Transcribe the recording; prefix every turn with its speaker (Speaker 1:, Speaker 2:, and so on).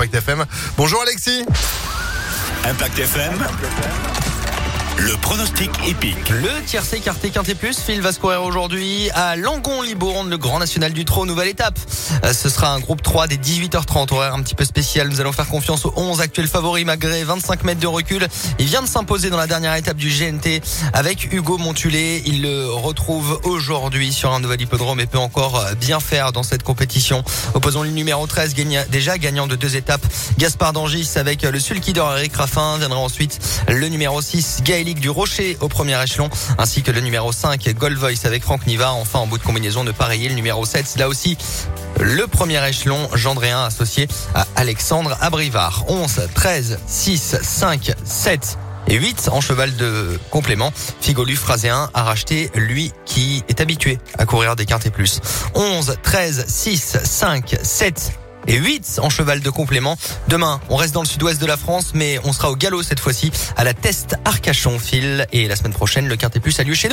Speaker 1: Impact FM. Bonjour Alexis.
Speaker 2: Impact FM. Le pronostic épique.
Speaker 3: Le tiercé écarté Quintet Plus, Phil va se courir aujourd'hui à Langon-Libourne, le Grand National du Trot, nouvelle étape. Euh, Ce sera un groupe 3 des 18h30, horaire un petit peu spécial. Nous allons faire confiance aux 11 actuels favoris malgré 25 mètres de recul. Il vient de s'imposer dans la dernière étape du GNT avec Hugo Montulé. Il le retrouve aujourd'hui sur un nouvel hippodrome et peut encore bien faire dans cette compétition. Opposons le numéro 13, gagne- déjà gagnant de deux étapes. Gaspard Dangis avec le sulky Eric Raffin. Viendra ensuite le numéro 6, Du Rocher au premier échelon, ainsi que le numéro 5, Gold Voice avec Franck Niva. Enfin, en bout de combinaison de pareiller le numéro 7, là aussi, le premier échelon, Gendréen associé à Alexandre Abrivard. 11, 13, 6, 5, 7 et 8 en cheval de complément. Figolu Phraséen a racheté lui qui est habitué à courir des quintés plus. 11, 13, 6, 5, 7 et 8 en cheval de complément. Demain, on reste dans le sud-ouest de la France, mais on sera au galop cette fois-ci à la Teste Arcachon, Phil. Et la semaine prochaine, le quintet plus a lieu chez nous.